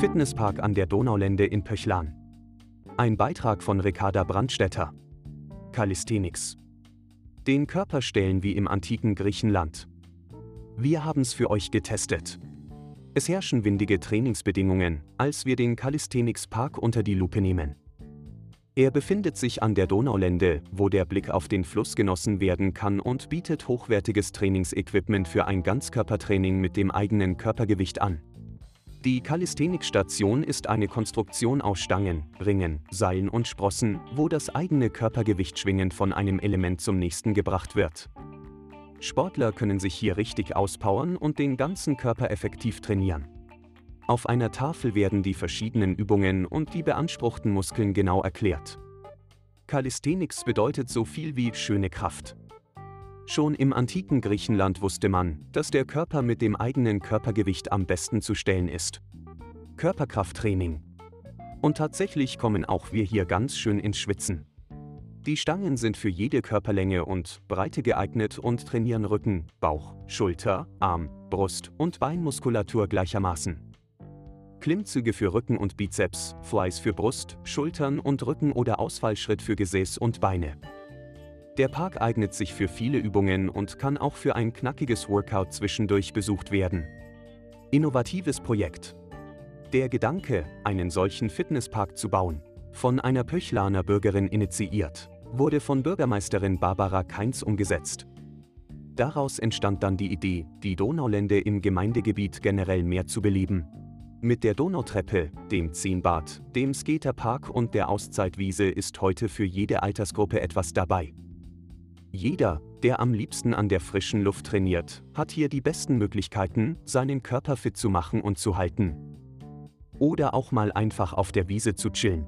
Fitnesspark an der Donaulände in Pöchlan. Ein Beitrag von Ricarda Brandstätter. Calisthenics. Den Körper stellen wie im antiken Griechenland. Wir haben's für euch getestet. Es herrschen windige Trainingsbedingungen, als wir den Calisthenics Park unter die Lupe nehmen. Er befindet sich an der Donaulände, wo der Blick auf den Fluss genossen werden kann und bietet hochwertiges Trainingsequipment für ein Ganzkörpertraining mit dem eigenen Körpergewicht an. Die Calisthenics-Station ist eine Konstruktion aus Stangen, Ringen, Seilen und Sprossen, wo das eigene Körpergewicht schwingend von einem Element zum nächsten gebracht wird. Sportler können sich hier richtig auspowern und den ganzen Körper effektiv trainieren. Auf einer Tafel werden die verschiedenen Übungen und die beanspruchten Muskeln genau erklärt. Calisthenics bedeutet so viel wie schöne Kraft. Schon im antiken Griechenland wusste man, dass der Körper mit dem eigenen Körpergewicht am besten zu stellen ist. Körperkrafttraining. Und tatsächlich kommen auch wir hier ganz schön ins Schwitzen. Die Stangen sind für jede Körperlänge und Breite geeignet und trainieren Rücken, Bauch, Schulter, Arm, Brust und Beinmuskulatur gleichermaßen. Klimmzüge für Rücken und Bizeps, Flies für Brust, Schultern und Rücken oder Ausfallschritt für Gesäß und Beine. Der Park eignet sich für viele Übungen und kann auch für ein knackiges Workout zwischendurch besucht werden. Innovatives Projekt. Der Gedanke, einen solchen Fitnesspark zu bauen, von einer Pöchlaner Bürgerin initiiert, wurde von Bürgermeisterin Barbara Kainz umgesetzt. Daraus entstand dann die Idee, die Donaulände im Gemeindegebiet generell mehr zu beleben mit der Donautreppe, dem Zienbad, dem Skaterpark und der Auszeitwiese ist heute für jede Altersgruppe etwas dabei. Jeder, der am liebsten an der frischen Luft trainiert, hat hier die besten Möglichkeiten, seinen Körper fit zu machen und zu halten. Oder auch mal einfach auf der Wiese zu chillen.